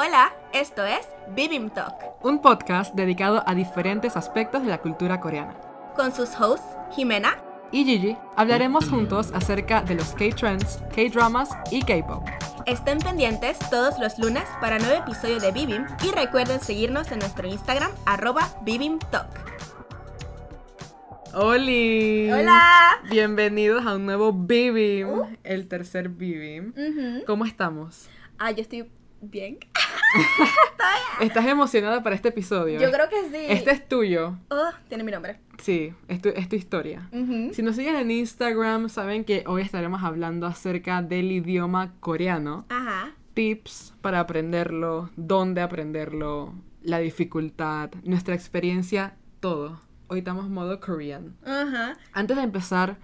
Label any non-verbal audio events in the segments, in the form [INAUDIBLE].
Hola, esto es Bibim Talk, un podcast dedicado a diferentes aspectos de la cultura coreana. con sus hosts Jimena. Y Gigi, hablaremos juntos acerca de los K-trends, K-dramas y K-pop. Estén pendientes todos los lunes para nuevo episodio de Bibim y recuerden seguirnos en nuestro Instagram arroba Bibim Talk. ¡Oli! Hola. Bienvenidos a un nuevo Bibim, Uh. el tercer Bibim. ¿Cómo estamos? Ah, yo estoy bien. [LAUGHS] ¿Estás emocionada para este episodio? Yo creo que sí. Este es tuyo. Oh, tiene mi nombre. Sí, es tu, es tu historia. Ujú. Si nos siguen en Instagram, saben que hoy estaremos hablando acerca del idioma coreano. Ajá. tips para aprenderlo, dónde aprenderlo, la dificultad, nuestra experiencia, todo. Hoy estamos modo Korean. Ajá. Antes de empezar,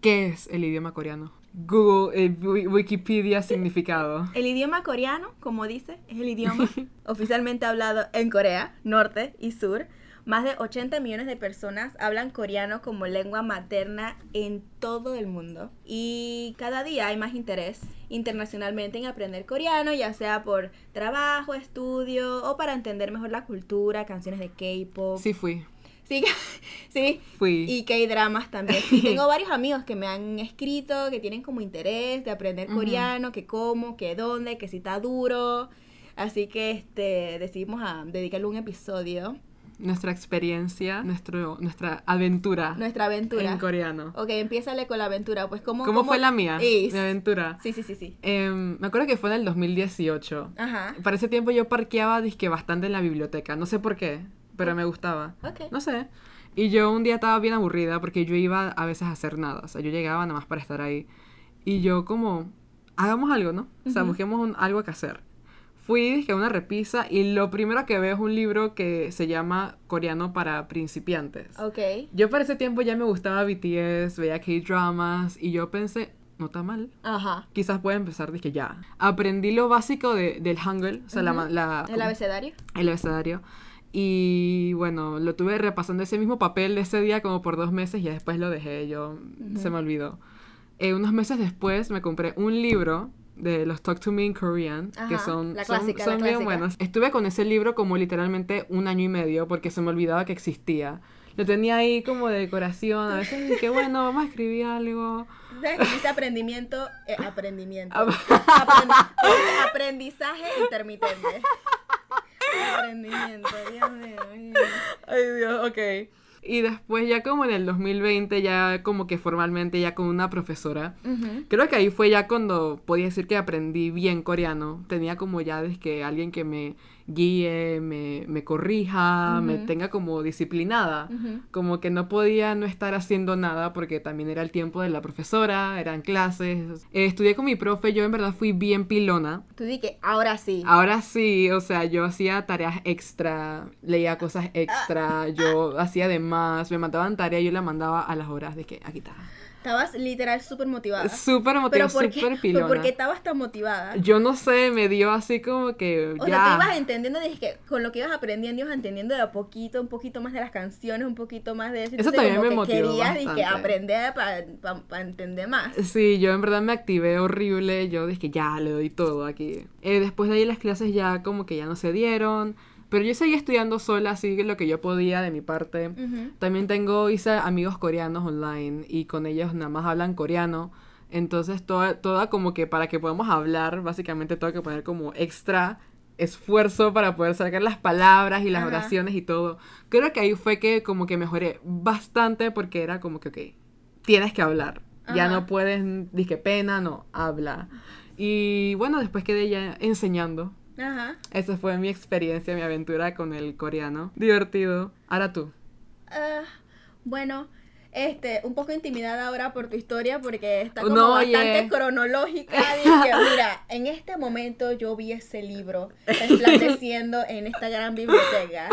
¿qué es el idioma coreano? Google, eh, Wi- Wikipedia significado. El idioma coreano, como dice, es el idioma [LAUGHS] oficialmente hablado en Corea, norte y sur. Más de 80 millones de personas hablan coreano como lengua materna en todo el mundo. Y cada día hay más interés internacionalmente en aprender coreano, ya sea por trabajo, estudio o para entender mejor la cultura, canciones de K-pop. Sí fui, Sí, [LAUGHS] sí. fui. Y K-dramas también. Y [LAUGHS] tengo varios amigos que me han escrito, que tienen como interés de aprender coreano, que cómo, que dónde, que si está duro. Así que este decidimos a dedicarle un episodio, Nuestra experiencia, nuestro, nuestra aventura nuestra aventura. en coreano. Ok, empiézale con la aventura. Pues cómo ¿Cómo, fue la mía? Is. Mi aventura. Sí, sí, sí, sí. Em, me acuerdo que fue en el 2018. Ajá. Para ese tiempo yo parqueaba disque bastante en la biblioteca. No sé por qué, pero me gustaba. Ok. No sé. Y yo un día estaba bien aburrida porque yo iba a veces a hacer nada. O sea, yo llegaba nada más para estar ahí. Y yo como, hagamos algo, ¿no? O sea, busquemos un- algo que hacer. Fui dije, a una repisa y lo primero que veo es un libro que se llama Coreano para principiantes. Ok. Yo para ese tiempo ya me gustaba BTS, veía K-dramas y yo pensé, no está mal. Ajá. Quizás pueda empezar, dije ya. Aprendí lo básico de, del Hangul, o sea, la la, El abecedario. el abecedario. Y bueno, lo tuve repasando ese mismo papel de ese día como por dos meses y después lo dejé, yo se me olvidó. Eh, unos meses después me compré un libro de los Talk to Me in Korean, que Ajá, son, la son, clásica, son la bien buenos. Estuve con ese libro como literalmente un año y medio porque se me olvidaba que existía. Lo tenía ahí como de decoración, a veces dije, bueno, vamos a escribir algo. ¿Sabes que dice aprendimiento? Eh, aprendimiento. [LAUGHS] Ap- Aprendi- [LAUGHS] aprendizaje intermitente. Aprendimiento, Dios mío. Ay, Dios, ok. Y después ya como en el 2020, ya como que formalmente, ya con una profesora, creo que ahí fue ya cuando podía decir que aprendí bien coreano. Tenía como ya desde que alguien que me guíe, me, me corrija, me tenga como disciplinada. Como que no podía no estar haciendo nada porque también era el tiempo de la profesora, eran clases. Eh, estudié con mi profe, yo en verdad fui bien pilona. Tú di que ahora sí. Ahora sí, o sea, yo hacía tareas extra, leía cosas extra, yo hacía de más, me mandaban tarea y yo la mandaba a las horas de que aquí está. Estabas literal súper motivada. Súper motivada, ¿por qué, súper pero pilona. ¿por qué estabas tan motivada? Yo no sé, me dio así como que O sea, tú ibas entendiendo, dije que con lo que ibas aprendiendo, ibas entendiendo de a poquito, un poquito más de las canciones, un poquito más de eso. Eso también como me que motivó querías dije, bastante. aprender para entender más. Sí, yo en verdad me activé horrible, yo dije ya le doy todo aquí. Eh, después de ahí las clases ya como que ya no se dieron, pero yo seguí estudiando sola, así que lo que yo podía de mi parte. También tengo, hice amigos coreanos online y con ellos nada más hablan coreano. Entonces, toda, toda como que para que podamos hablar, básicamente tengo que poner como extra esfuerzo para poder sacar las palabras y las Ajá. oraciones y todo. Creo que ahí fue que como que mejoré bastante porque era como que, ok, tienes que hablar. Ya no puedes, dije, pena, no, habla. Y bueno, después quedé ya enseñando. Ajá. Esa fue mi experiencia, mi aventura con el coreano. Divertido. Ahora tú. Ah, bueno, este, un poco intimidada ahora por tu historia porque está como No, bastante oye. cronológica. Dije, mira, en este momento yo vi ese libro resplandeciendo en esta gran biblioteca.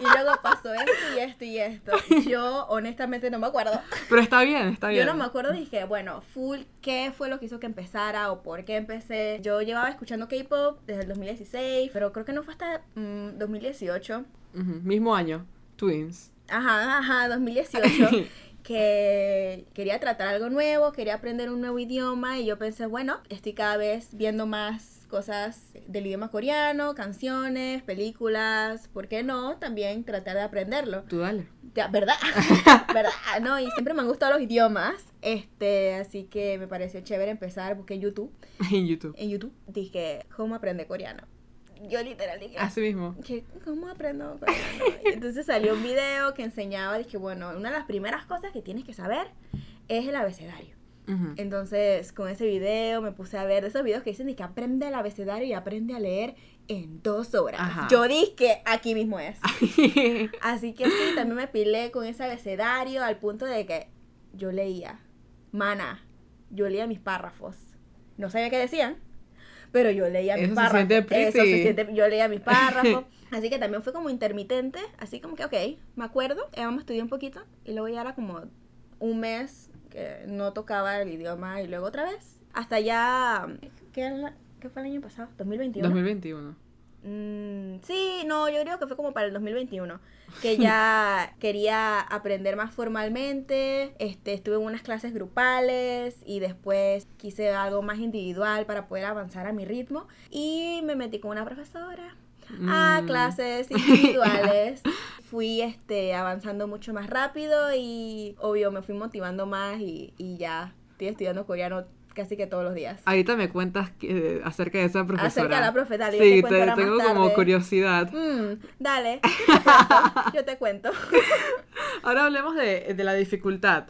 Y luego pasó esto y esto y esto. Yo honestamente no me acuerdo. Pero está bien, está bien. Yo no me acuerdo, dije, bueno, full, ¿qué fue lo que hizo que empezara o por qué empecé? Yo llevaba escuchando K-pop desde el 2016, pero creo que no fue hasta mm, 2018. Ujú, Mismo año, Twins. Ajá, ajá, 2018. [LAUGHS] que quería tratar algo nuevo, quería aprender un nuevo idioma y yo pensé, bueno, estoy cada vez viendo más cosas del idioma coreano, canciones, películas, ¿por qué no? También tratar de aprenderlo. Tú dale. Ya, ¿Verdad? [LAUGHS] ¿Verdad? No, y siempre me han gustado los idiomas, este, así que me pareció chévere empezar, busqué en YouTube. [LAUGHS] En YouTube. En YouTube dije, ¿cómo aprender coreano? Yo literal dije, Así mismo. que, ¿cómo aprendo Entonces salió un video que enseñaba, dije, bueno, una de las primeras cosas que tienes que saber es el abecedario. Ujú. Entonces, con ese video me puse a ver de esos videos que dicen de que aprende el abecedario y aprende a leer en dos horas. Ajá. Yo dije aquí mismo es. [LAUGHS] Así que sí, también me pilé con ese abecedario al punto de que yo leía, mana, yo leía mis párrafos. No sabía qué decían, pero yo leía mis Eso se párrafos. siente. Eso se siente, yo leía mis [LAUGHS] párrafos. Así que también fue como intermitente, así como que, ok, me acuerdo, vamos a estudiar un poquito y luego ya era como un mes que no tocaba el idioma y luego otra vez. Hasta ya, ¿qué, qué fue el año pasado? 2021. 2021. Mm, sí, no, yo creo que fue como para el 2021, que [LAUGHS] ya quería aprender más formalmente, este, estuve en unas clases grupales y después quise algo más individual para poder avanzar a mi ritmo y me metí con una profesora a Mm. clases [LAUGHS] individuales. Fui este, avanzando mucho más rápido y obvio me fui motivando más y, y ya estoy estudiando coreano casi que todos los días. Ahorita me cuentas que- acerca de esa profesora. Acerca de la profesora, yo te Sí, más tengo como curiosidad. Mm, dale, [LAUGHS] yo te cuento, te. [LAUGHS] Ahora hablemos de, de la dificultad,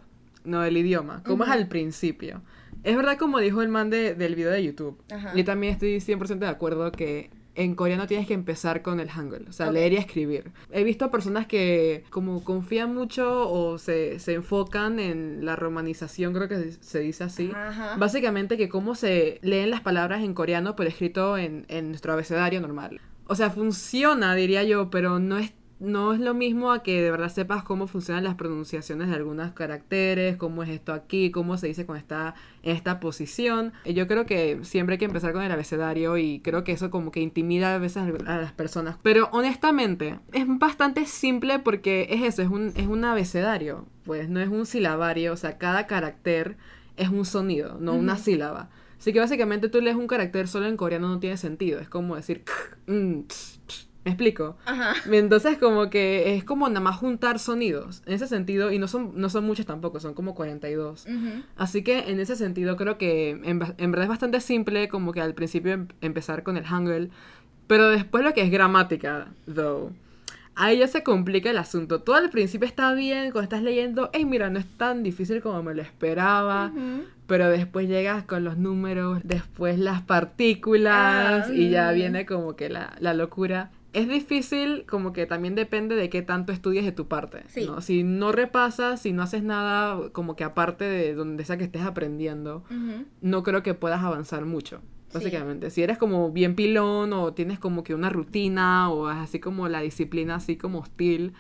no del idioma. ¿Cómo es al principio? Es verdad como dijo el man de- del video de YouTube. Ajá. Yo también estoy 100% de acuerdo que en coreano tienes que empezar con el hangul, o sea, Ok. leer y escribir. He visto personas que como confían mucho o se, se enfocan en la romanización, creo que se dice así. Ajá. Básicamente que cómo se leen las palabras en coreano, pero escrito en, en nuestro abecedario normal. O sea, funciona, diría yo, pero no es, no es lo mismo a que de verdad sepas cómo funcionan las pronunciaciones de algunos caracteres, cómo es esto aquí, cómo se dice está en esta posición. Y Yo creo que siempre hay que empezar con el abecedario y creo que eso como que intimida a veces a las personas. Pero honestamente, es bastante simple porque es eso, es un, es un abecedario, pues no es un silabario, o sea, cada carácter es un sonido, no una sílaba. Así que básicamente tú lees un carácter solo en coreano no tiene sentido. Es como decir... [LAUGHS] ¿Me explico? Ajá. Entonces como que es como nada más juntar sonidos. En ese sentido, y no son, no son muchos tampoco, son como 42. Ujú. Así que en ese sentido creo que en, verdad es bastante simple como que al principio em- empezar con el hangul. Pero después lo que es gramática, though. Ahí ya se complica el asunto. Todo al principio está bien, cuando estás leyendo, hey, mira, no es tan difícil como me lo esperaba. Ujú. Pero después llegas con los números, después las partículas Ah, y ya viene como que la, la locura. Es difícil, como que también depende de qué tanto estudies de tu parte. Sí. ¿no? Si no repasas, si no haces nada como que aparte de donde sea que estés aprendiendo, no creo que puedas avanzar mucho. Sí. Básicamente, si eres como bien pilón o tienes como que una rutina o así como la disciplina así como hostil,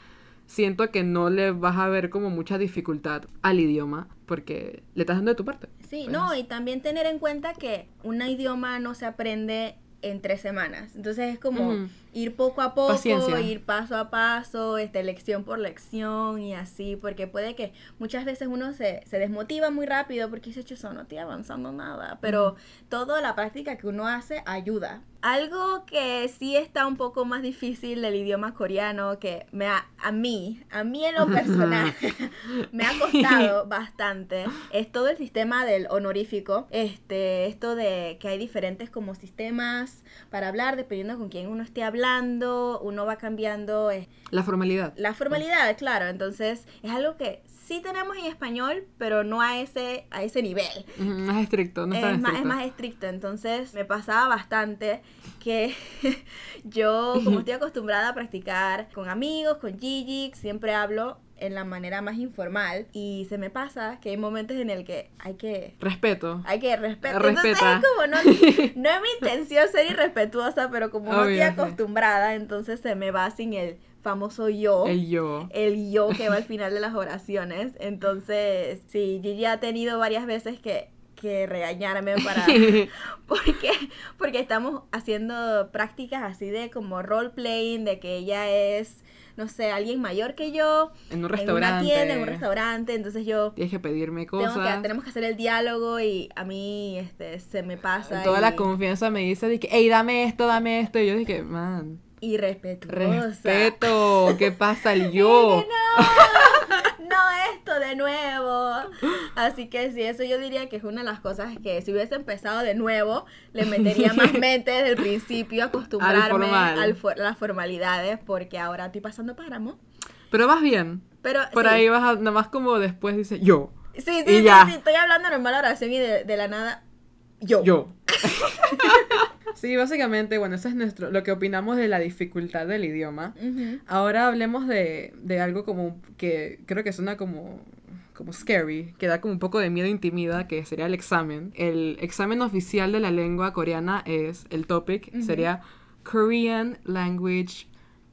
siento que no le vas a ver como mucha dificultad al idioma porque le estás dando de tu parte. Sí, Pues, no, y también tener en cuenta que un idioma no se aprende en tres semanas. Entonces es como. Ir poco a poco, Paciencia. ir paso a paso, este, lección por lección y así, porque puede que muchas veces uno se, se desmotiva muy rápido porque dice, "Chuzo, no estoy avanzando nada, pero toda la práctica que uno hace ayuda. Algo que sí está un poco más difícil del idioma coreano, que me ha- a mí, a mí en lo personal, [LAUGHS] [LAUGHS] me ha costado [LAUGHS] bastante, es todo el sistema del honorífico, este, esto de que hay diferentes como sistemas para hablar, dependiendo con quién uno esté hablando, uno va cambiando eh, La formalidad. la formalidad, claro, entonces es algo que sí tenemos en español, pero no a ese, a ese nivel. Más estricto, no es tan más, es más estricto, entonces me pasaba bastante que [LAUGHS] yo, como estoy acostumbrada a practicar con amigos, con Gigi, siempre hablo en la manera más informal y se me pasa que hay momentos en el que hay que Respeto. hay que respetar. Respeta. Entonces, como no, no [LAUGHS] es mi intención ser irrespetuosa, pero como no estoy acostumbrada, entonces se me va sin el famoso yo El yo. el yo que va al final de las oraciones. Entonces, sí, Gigi ha tenido varias veces que, que regañarme para [LAUGHS] porque porque estamos haciendo prácticas así de como role playing de que ella es no sé, alguien mayor que yo. En un restaurante. En una tienda, en un restaurante. Entonces yo. Tienes que pedirme cosas. tenemos que hacer el diálogo y a mí este, se me pasa. Toda la confianza me dice de que, hey, dame esto, dame esto. Y yo dije, man. Y respeto. Respeto. ¿Qué pasa el [LAUGHS] yo? no, esto de nuevo. Así que sí, eso yo diría que es una de las cosas que si hubiese empezado de nuevo, le metería [LAUGHS] más mente desde el principio, acostumbrarme a las formalidades, porque ahora estoy pasando páramo. Pero vas bien. Pero, Por ahí vas a, nada más como después dice yo. Sí, sí, sí, sí, estoy hablando normal oración y de, de la nada, yo. Yo. [LAUGHS] Sí, básicamente, bueno, eso es nuestro, lo que opinamos de la dificultad del idioma. Ahora hablemos de, de, algo como que creo que suena como, como scary, que da como un poco de miedo intimida, que sería el examen. El examen oficial de la lengua coreana es, el topic sería Korean Language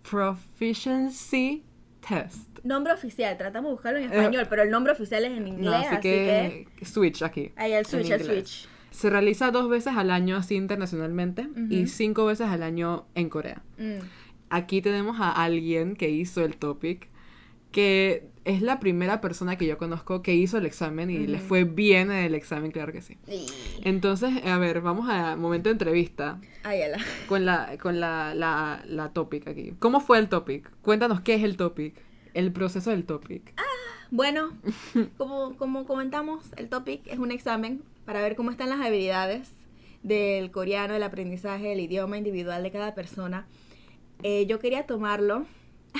Proficiency Test. Nombre oficial, tratamos de buscarlo en eh, español, pero el nombre oficial es en inglés, así, que, Switch aquí. Ahí el switch, el switch. Se realiza dos veces al año así internacionalmente y cinco veces al año en Corea. Mm. Aquí tenemos a alguien que hizo el topic, que es la primera persona que yo conozco que hizo el examen y le fue bien en el examen, claro que sí. Entonces, a ver, vamos a momento de entrevista. con la, con la, la, la topic aquí. ¿Cómo fue el topic? Cuéntanos qué es el topic, el proceso del topic. Ah, bueno, [LAUGHS] como, como comentamos, el topic es un examen para ver cómo están las habilidades del coreano, el aprendizaje del idioma individual de cada persona. Eh, yo quería tomarlo.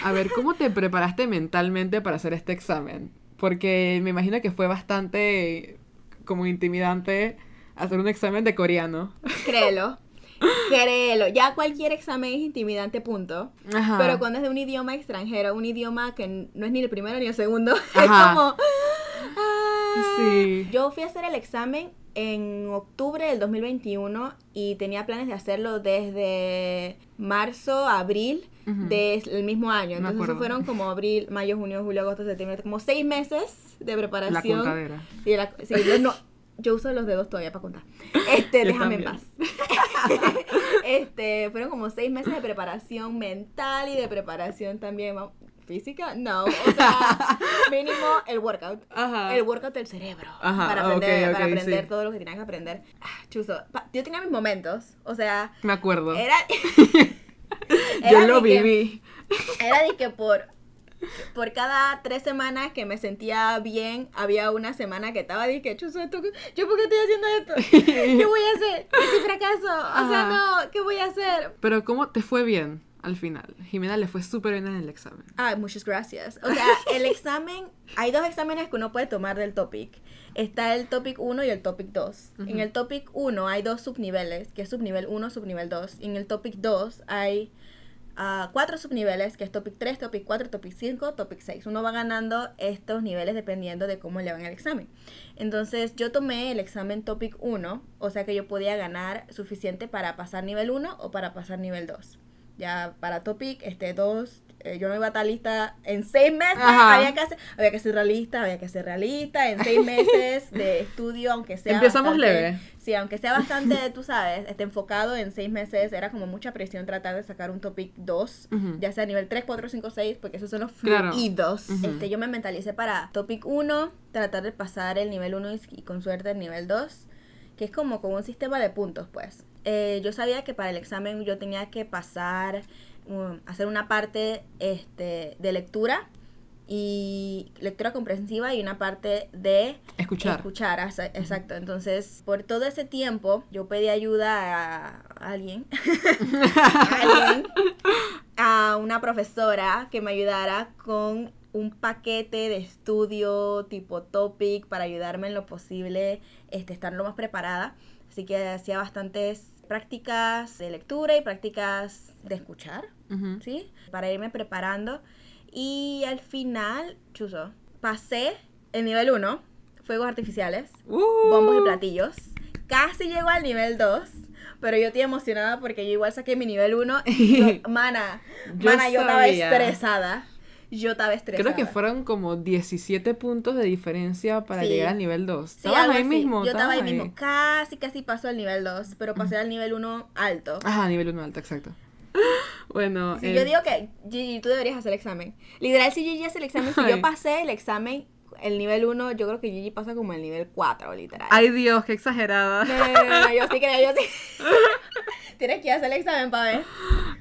A ver, ¿cómo te [LAUGHS] preparaste mentalmente para hacer este examen? Porque me imagino que fue bastante como intimidante hacer un examen de coreano. Créelo. [LAUGHS] Créelo, ya cualquier examen es intimidante, punto. Pero cuando es de un idioma extranjero, un idioma que no es ni el primero ni el segundo, [LAUGHS] es como... sí. Yo fui a hacer el examen en octubre del 2021 y tenía planes de hacerlo desde marzo abril del mismo año. Entonces fueron como abril, mayo, junio, julio, agosto, septiembre, como seis meses de preparación. La sí, no, yo uso los dedos todavía para contar. Este, déjame en paz. [LAUGHS] este, fueron como seis meses de preparación mental y de preparación también física, no, o sea, [LAUGHS] mínimo el workout, el workout del cerebro, para aprender, para aprender todo lo que tenías que aprender. Ah, chuzo, yo tenía mis momentos, o sea, me acuerdo. Era, [LAUGHS] [LAUGHS] yo lo viví. era de que por por cada tres semanas que me sentía bien, había una semana que estaba dije, chuzo, ¿yo por qué estoy haciendo esto? ¿Qué voy a hacer? ¿Qué fracaso? O sea, no, ¿qué voy a hacer? Pero ¿cómo te fue bien? Al final. Jimena le fue súper bien en el examen. Ah, muchas gracias. O sea, [LAUGHS] el examen, hay dos exámenes que uno puede tomar del topic. Está el topic 1 y el topic 2. En el topic 1 hay dos subniveles, que es subnivel 1, subnivel 2. En el topic 2 hay uh, cuatro subniveles, que es topic 3, topic 4, topic 5, topic 6. Uno va ganando estos niveles dependiendo de cómo le van el examen. Entonces, yo tomé el examen topic 1, o sea que yo podía ganar suficiente para pasar nivel 1 o para pasar nivel 2 ya para Topic, este, dos, eh, yo no iba a estar lista en seis meses, había que, hacer, había que ser realista, había que ser realista, en seis meses de estudio, aunque sea Empezamos leve. Sí, aunque sea bastante, tú sabes, este, enfocado en seis meses, era como mucha presión tratar de sacar un Topic 2, ya sea nivel 3, 4, 5, 6, porque esos son los fluidos. este, yo me mentalicé para Topic 1, tratar de pasar el nivel 1 y, con suerte el nivel 2, que es como con un sistema de puntos, pues. Eh, yo sabía que para el examen yo tenía que pasar, um, hacer una parte este, de lectura y lectura comprensiva y una parte de escuchar. Escuchar, exacto. Entonces, por todo ese tiempo, yo pedí ayuda a alguien, [LAUGHS] a, alguien a una profesora que me ayudara con un paquete de estudio tipo topic para ayudarme en lo posible, este, estar lo más preparada. Así que hacía bastantes prácticas de lectura y prácticas de escuchar, ¿sí? Para irme preparando. Y al final, chuzo, pasé el nivel 1, fuegos artificiales, uh. bombos y platillos. Casi llego al nivel 2. Pero yo estoy emocionada porque yo igual saqué mi nivel 1 y [LAUGHS] mana, mana, yo estaba estresada yo estaba estresada. Creo que fueron como 17 puntos de diferencia para Sí. llegar al nivel 2. Sí, ¿Estabas algo ahí así. mismo? Yo estaba ahí ¿Estabas mismo. Casi, casi pasó al nivel 2, pero pasé al nivel 1 alto. Ajá, nivel 1 alto, exacto. [LAUGHS] Bueno, Sí, eh, yo digo que Gigi, tú deberías hacer el examen. Literal, si Gigi hace el examen, si Ay. yo pasé el examen, el nivel 1, yo creo que Gigi pasa como el nivel 4, literal. Ay Dios, qué exagerada. No, no, no, no, yo sí creo, yo sí. [LAUGHS] [LAUGHS] Tienes que ir a hacer el examen para ver.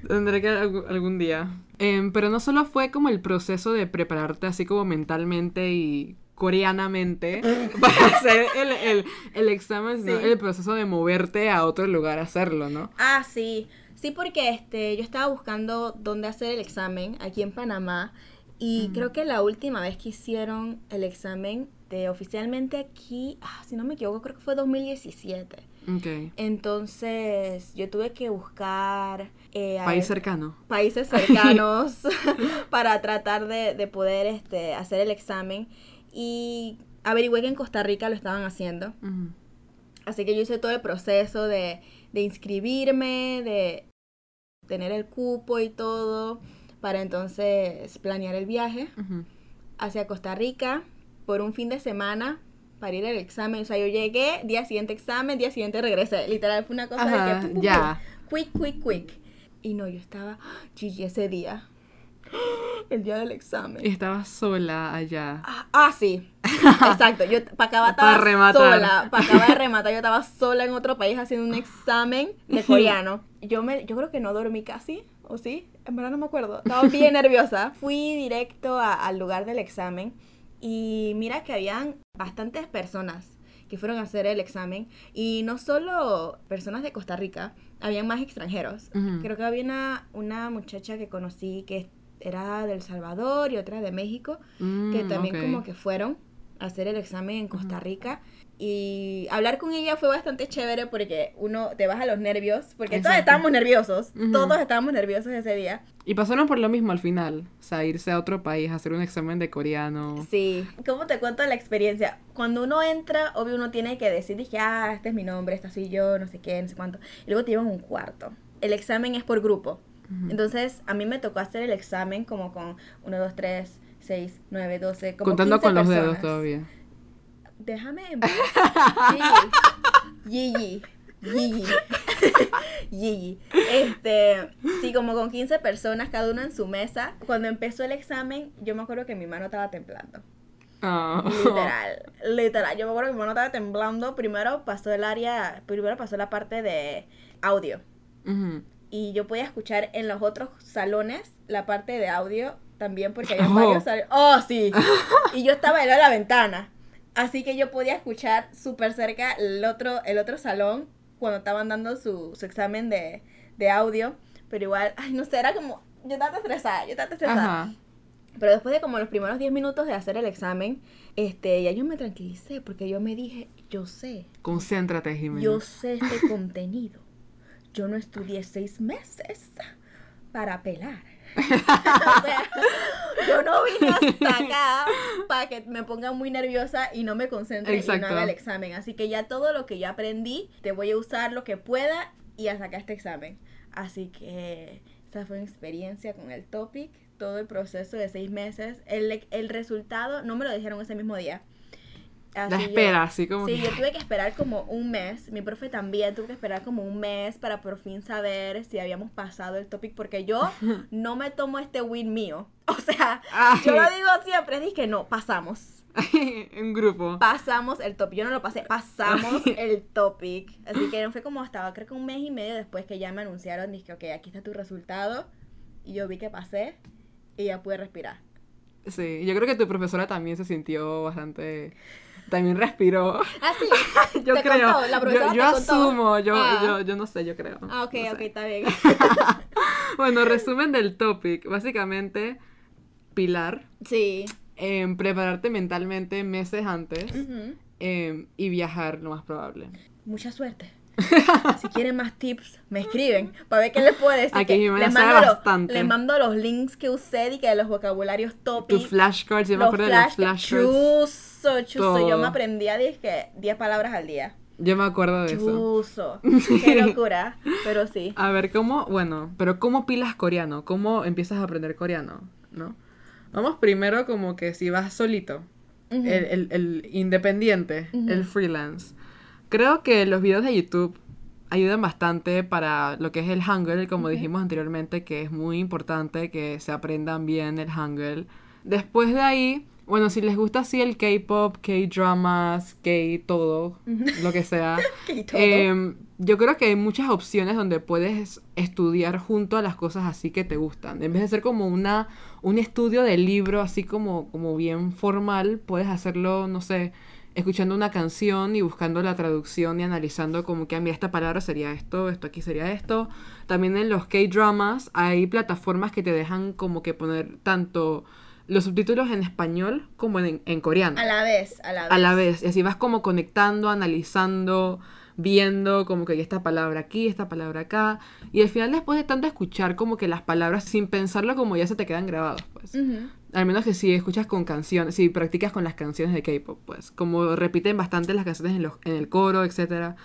Tendré que algún, algún día. Em, pero no solo fue como el proceso de prepararte así como mentalmente y coreanamente [LAUGHS] para hacer el, el- el examen, sino Sí. el proceso de moverte a otro lugar a hacerlo, ¿no? Ah, sí. Sí, porque este, yo estaba buscando dónde hacer el examen aquí en Panamá. Y creo que la última vez que hicieron el examen de oficialmente aquí, ah, si no me equivoco, creo que fue 2017. Ok. Entonces yo tuve que buscar eh, País cercano. países [LAUGHS] cercanos [LAUGHS] para tratar de, de poder este, hacer el examen. Y averigüé que en Costa Rica lo estaban haciendo. Así que yo hice todo el proceso de, de inscribirme, de tener el cupo y todo, para entonces planear el viaje hacia Costa Rica por un fin de semana para ir al examen. O sea, yo llegué, día siguiente examen, día siguiente regresé. Literal, fue una cosa Ajá, de que... pu, pu, pu, ya. Quick, quick, quick. Y no, yo estaba... [GASPS] Gigi, ese día. [GASPS] El día del examen. Y estabas sola allá. Ah, ah, sí. [LAUGHS] Exacto. Yo para acabar estaba rematar. sola. Para acabar de rematar, yo estaba sola en otro país haciendo un examen de [LAUGHS] coreano. Yo me, yo creo que no dormí casi, ¿o sí? En verdad no me acuerdo. Estaba bien nerviosa. Fui directo a- al lugar del examen y mira que habían bastantes personas que fueron a hacer el examen. Y no solo personas de Costa Rica, habían más extranjeros. Creo que había una, una muchacha que conocí que era del Salvador y otra de México que Mm, también como que fueron a hacer el examen en Costa Rica y hablar con ella fue bastante chévere porque uno te baja los nervios, porque todos estábamos nerviosos, todos estábamos nerviosos ese día. Y pasaron por lo mismo al final. O sea, irse a otro país, hacer un examen de coreano. Sí, ¿cómo te cuento la experiencia? Cuando uno entra, obvio uno tiene que decir, dije, ah, este es mi nombre, esta soy yo, no sé qué, no sé cuánto. Y luego te llevan un cuarto. El examen es por grupo. Entonces, a mí me tocó hacer el examen como con 1, 2, 3, 6, 9, 12, como Contando 15 con los dedos todavía. Déjame en paz. Gigi. Gigi. Gigi. Este, sí, como con 15 personas, cada uno en su mesa. Cuando empezó el examen, yo me acuerdo que mi mano estaba temblando. Ah. Literal, literal. Yo me acuerdo que mi mano estaba temblando. Primero pasó el área, primero pasó la parte de audio. Y yo podía escuchar en los otros salones la parte de audio también porque había Oh. varios salones. Oh, sí. [LAUGHS] y yo estaba en la ventana. Así que yo podía escuchar súper cerca el otro, el otro salón cuando estaban dando su, su examen de, de audio. Pero igual, ay, no sé, era como, yo estaba estresada, yo estaba estresada. Ajá. Pero después de como los primeros 10 minutos de hacer el examen, este, ya yo me tranquilicé porque yo me dije, yo sé, Concéntrate, Jimena. yo sé este [LAUGHS] contenido. Yo no estudié seis meses para pelar. [LAUGHS] o sea, yo no vine hasta acá para que me ponga muy nerviosa y no me concentre y Exacto. no haga el examen. Así que ya todo lo que yo aprendí, te voy a usar lo que pueda y a sacar este examen. Así que esa fue mi experiencia con el topic, todo el proceso de seis meses. El, el resultado no me lo dijeron ese mismo día. La Así yo- espera, así como Sí, que- yo [LAUGHS] tuve que esperar como un mes. Mi profe también tuvo que esperar como un mes para por fin saber si habíamos pasado el topic. Porque yo [LAUGHS] no me tomo este win mío. [LAUGHS] O sea, Ay. yo lo digo siempre. Dije que no, pasamos. un grupo. Pasamos el topic. Yo no lo pasé, pasamos el topic. Así que no fue como estaba, creo que un mes y medio después que ya me anunciaron. Dije, ok, aquí está tu resultado. Y yo vi que pasé y ya pude respirar. Sí, yo creo que tu profesora también se sintió bastante... También respiró. Ah, sí. [LAUGHS] Yo ¿Te creo. contó? ¿La profesora yo yo te contó? asumo, yo, Ah. yo, yo no sé, yo creo. Ah, ok, No ok, sé. está bien. [LAUGHS] Bueno, resumen del topic. Básicamente, Pilar, Sí. em, prepararte mentalmente meses antes em, y viajar lo más probable. Mucha suerte. Si quieren más tips, me escriben para ver qué les puedo decir. Aquí que les, mando los, les mando los links que usé y que de los vocabularios top. Tus flashcards, yo me acuerdo de los flash- flashcards. Chuzo, chuzo. Yo me aprendía dizque 10 palabras al día. Yo me acuerdo de eso. Chuzo. [LAUGHS] Qué locura. Pero sí. A ver, ¿cómo? Bueno, pero ¿cómo pilas coreano? ¿Cómo empiezas a aprender coreano? ¿No? Vamos primero como que si vas solito, el, el- el independiente, el freelance. Creo que los videos de YouTube ayudan bastante para lo que es el Hangul, como dijimos anteriormente, que es muy importante que se aprendan bien el Hangul. Después de ahí, bueno, si les gusta así el K-pop, K-dramas, K-todo, lo que sea, [LAUGHS] em, yo creo que hay muchas opciones donde puedes estudiar junto a las cosas así que te gustan. En vez de ser como una, un estudio de libro así como, como bien formal, puedes hacerlo, no sé, escuchando una canción y buscando la traducción y analizando como que a mí esta palabra sería esto, esto aquí sería esto. También en los K-dramas hay plataformas que te dejan como que poner tanto los subtítulos en español como en, en coreano A la vez, a la vez. a la vez. Y así vas como conectando, analizando, viendo como que esta palabra aquí, esta palabra acá. Y al final después de tanto escuchar como que las palabras sin pensarlo como ya se te quedan grabados, pues. Ujú. Al menos que si escuchas con canciones, si practicas con las canciones de K-pop, pues. Como repiten bastante las canciones en, los, en el coro, etcétera.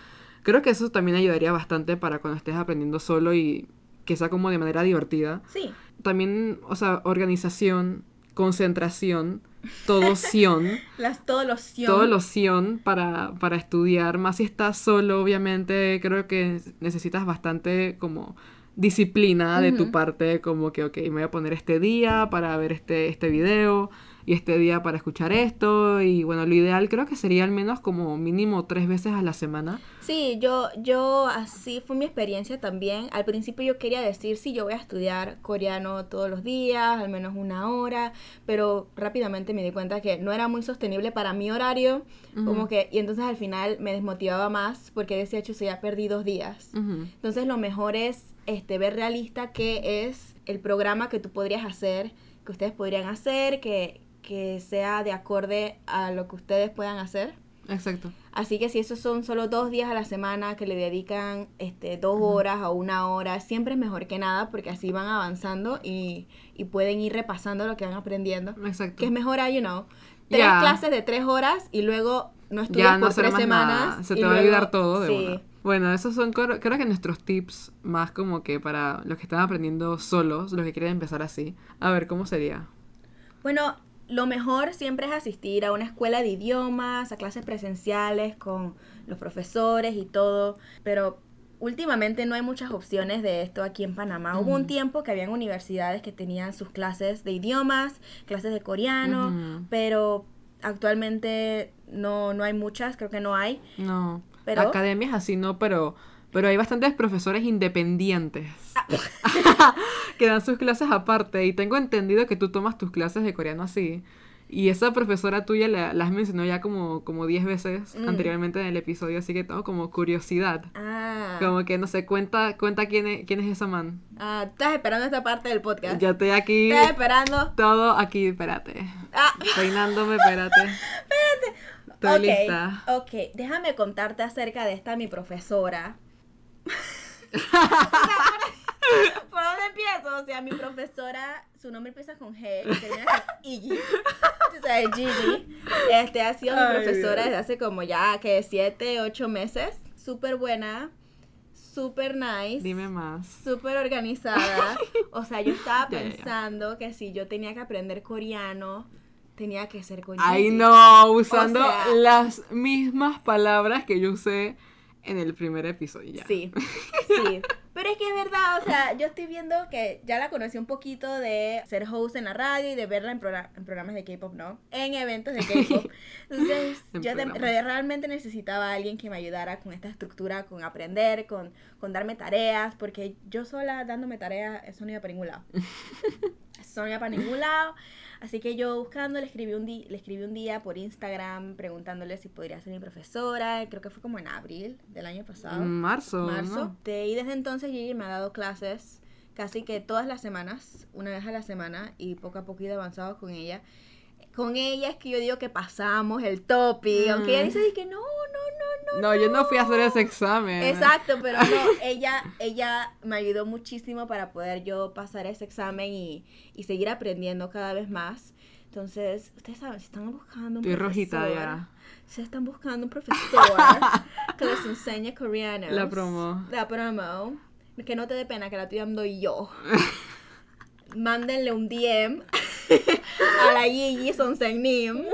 Creo que eso también ayudaría bastante para cuando estés aprendiendo solo y que sea como de manera divertida Sí. también, o sea, organización, concentración, todo [LAUGHS] sion, Las todo los sion. todo lo sion para, para estudiar. Más si estás solo, obviamente, creo que necesitas bastante como disciplina de tu parte, como que, ok, me voy a poner este día para ver este, este video y este día para escuchar esto. Y bueno, lo ideal creo que sería al menos como mínimo tres veces a la semana. Sí, yo, yo así fue mi experiencia también. Al principio yo quería decir, sí, yo voy a estudiar coreano todos los días, al menos una hora, pero rápidamente me di cuenta que no era muy sostenible para mi horario, como que, y entonces al final me desmotivaba más porque decía, hecho, ya perdí dos días. Ujú. Entonces lo mejor es este, ver realista qué es el programa que tú podrías hacer, que ustedes podrían hacer, que, que sea de acorde a lo que ustedes puedan hacer. Exacto. Así que si esos son solo dos días a la semana que le dedican este, dos horas o una hora, siempre es mejor que nada porque así van avanzando y, y pueden ir repasando lo que van aprendiendo. Exacto. Que es mejor, you know, tres clases de tres horas y luego no estudias ya por tres semanas. nada. Se y te va a olvidar todo de sí. una. Bueno, esos son creo que nuestros tips más como que para los que están aprendiendo solos, los que quieren empezar así. A ver, ¿cómo sería? Bueno, lo mejor siempre es asistir a una escuela de idiomas, a clases presenciales con los profesores y todo, pero últimamente no hay muchas opciones de esto aquí en Panamá. Hubo un tiempo que habían universidades que tenían sus clases de idiomas, clases de coreano, pero actualmente no, no hay muchas, creo que no hay. No. Pero- Academias así no, pero pero hay bastantes profesores independientes Ah. [LAUGHS] que dan sus clases aparte y tengo entendido que tú tomas tus clases de coreano así. Y esa profesora tuya la, la has mencionado ya como como 10 veces Mm. anteriormente en el episodio, así que tengo como curiosidad. Ah, Como que no sé, cuenta cuenta quién es, quién es esa man. ah, estás esperando esta parte del podcast. Ya estoy aquí. Estás esperando. Todo aquí, espérate. Ah, Peinándome, espérate. [LAUGHS] Estoy ok, lista. ok, déjame contarte acerca de esta mi profesora. [LAUGHS] ¿Por dónde empiezo? O sea, mi profesora, su nombre empieza con G y termina con Iggy. O sea, Gigi. Este ha sido mi Ay, profesora Dios. desde hace como ya que siete, ocho meses. Súper buena, súper nice. Dime más. súper organizada. O sea, yo estaba [LAUGHS] pensando que si yo tenía que aprender coreano, tenía que ser con Ay, no, usando O sea- las mismas palabras que yo usé en el primer episodio. Ya. Sí, sí. Pero es que es verdad, o sea, yo estoy viendo que ya la conocí un poquito de ser host en la radio y de verla en, progra- en programas de K-pop, ¿no? En eventos de [LAUGHS] K-pop. Entonces, En yo de- realmente necesitaba a alguien que me ayudara con esta estructura, con aprender, con, con darme tareas, porque yo sola dándome tareas, eso no iba para ningún lado. [LAUGHS] Eso no iba para ningún lado. Así que yo buscando, le escribí, un di- le escribí un día por Instagram preguntándole si podría ser mi profesora. Creo que fue como en abril del año pasado marzo. marzo. ¿no? De- y desde entonces Gigi me ha dado clases casi que todas las semanas, una vez a la semana, y poco a poco he ido avanzado con ella. Con ella es que yo digo que pasamos el topic, aunque ella Mm. dice que no, no, yo no fui a hacer ese examen. Exacto, pero no, [LAUGHS] ella, ella me ayudó muchísimo para poder yo pasar ese examen y, y seguir aprendiendo cada vez más. Entonces, ustedes saben, si están buscando un Estoy rojita profesor, ya. si están buscando un profesor [LAUGHS] que les enseñe coreano. La promo. La promo. Que no te dé pena que la estoy dando yo. [LAUGHS] Mándenle un DM a la Gigi Sonsengnim.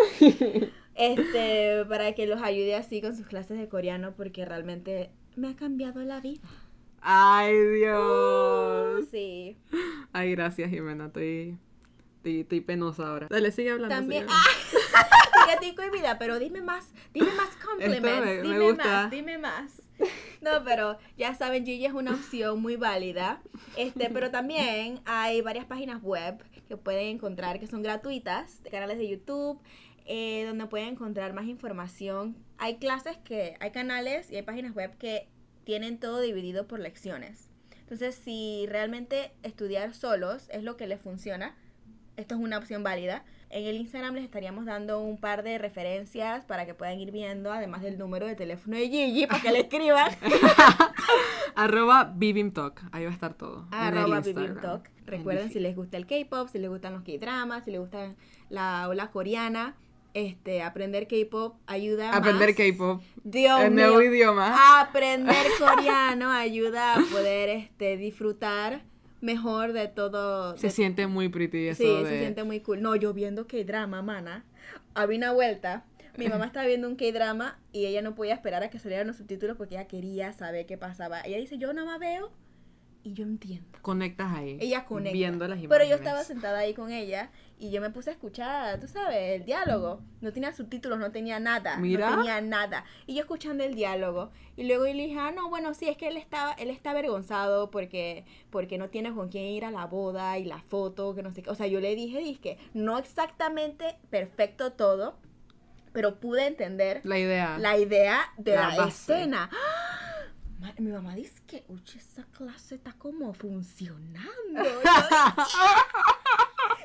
Este, para que los ayude así con sus clases de coreano porque realmente me ha cambiado la vida. Ay, Dios. Sí. Ay, gracias, Jimena. Estoy, estoy, estoy penosa ahora. Dale, sigue hablando. También, sigue hablando. ah, [LAUGHS] mi vida, pero dime más, dime más compliments, me dime gusta. más, dime más. No, pero ya saben, Gigi es una opción muy válida. Este, pero también hay varias páginas web que pueden encontrar que son gratuitas, de canales de YouTube, eh, donde pueden encontrar más información. Hay clases que, hay canales y hay páginas web que tienen todo dividido por lecciones. Entonces, si realmente estudiar solos es lo que les funciona, esto es una opción válida. En el Instagram les estaríamos dando un par de referencias para que puedan ir viendo, además del número de teléfono de Gigi, para que le escriban. [LAUGHS] Arroba BibimTalk. Ahí va a estar todo. Arroba. BibimTalk. Recuerden si les gusta el K-pop, si les gustan los K-dramas, si les gusta la ola coreana. Este, aprender K-pop ayuda Aprender más. K-pop. Dios El mío. nuevo idioma. Aprender [LAUGHS] coreano ayuda a poder este, disfrutar mejor de todo. Se de- siente muy pretty eso Sí, de... se siente muy cool. No, yo viendo K-drama, mana. Había una vuelta. Mi mamá estaba viendo un K-drama y ella no podía esperar a que salieran los subtítulos porque ella quería saber qué pasaba. Ella dice, yo nada más veo y yo entiendo. Conectas ahí. Ella conecta. Viendo las imágenes. Pero yo estaba sentada ahí con ella y yo me puse a escuchar, tú sabes, el diálogo. No tenía subtítulos, no tenía nada. Mira. No tenía nada. Y yo escuchando el diálogo. Y luego yo le dije, ah, no, bueno, sí, es que él estaba, él está avergonzado porque, porque no tiene con quién ir a la boda y la foto, que no sé qué. O sea, yo le dije, dije, no exactamente perfecto todo, pero pude entender La idea. la idea de La la, escena. Ma- Mi mamá dice que, uy, esa clase está como funcionando. [LAUGHS]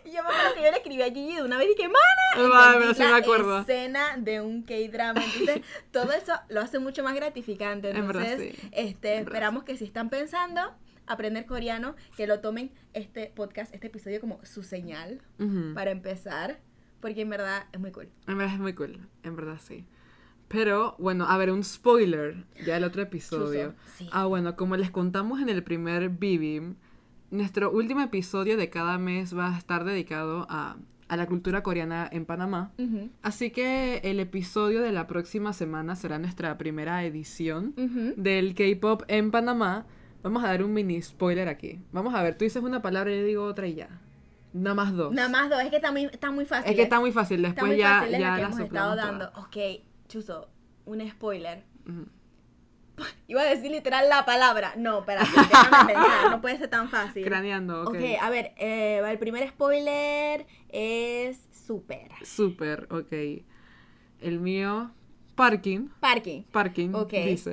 Y yo me acuerdo que yo le escribí a Gigi de una vez y dije, mana, Vale, entendí sí me acuerdo. escena de un K-drama. Entonces, [LAUGHS] todo eso lo hace mucho más gratificante. En verdad, Entonces, sí. este, En esperamos que si están pensando aprender coreano, que lo tomen este podcast, este episodio como su señal Ujú. para empezar, porque en verdad es muy cool. En verdad es muy cool. En verdad sí. Pero, bueno, a ver, un spoiler ya del otro episodio. Chuzo, sí. Ah, bueno, como les contamos en el primer Bibim, nuestro último episodio de cada mes va a estar dedicado a, a la cultura coreana en Panamá. Así que el episodio de la próxima semana será nuestra primera edición del K-pop en Panamá. Vamos a dar un mini spoiler aquí. Vamos a ver, tú dices una palabra y yo digo otra y ya. Nada más dos. Nada más dos, es que está muy, está muy fácil. Es que está muy fácil, después muy ya, fácil ya la que hemos estado dando. toda. Ok, Chuzo, un spoiler. Ujú. [LAUGHS] Iba a decir literal la palabra. No, pensar, [LAUGHS] no puede ser tan fácil. Craneando, ok. ok, a ver, eh, el primer spoiler es super. Súper, ok. El mío, parking. Parking. Parking, Ok. dice.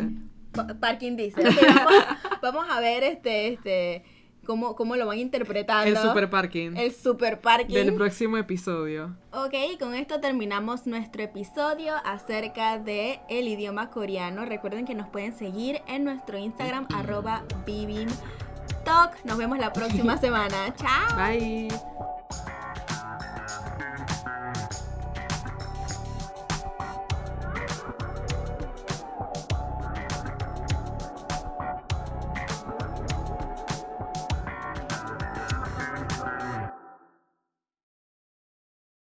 Pa- Parking dice. [LAUGHS] Vamos, vamos a ver este, este, cómo, cómo lo van interpretando. El super parking. El super parking. Del próximo episodio. Ok, con esto terminamos nuestro episodio acerca de el idioma coreano. Recuerden que nos pueden seguir en nuestro Instagram [CLEARS THROAT] arroba bibimtalk. Nos vemos la próxima [LAUGHS] semana. Chao. Bye.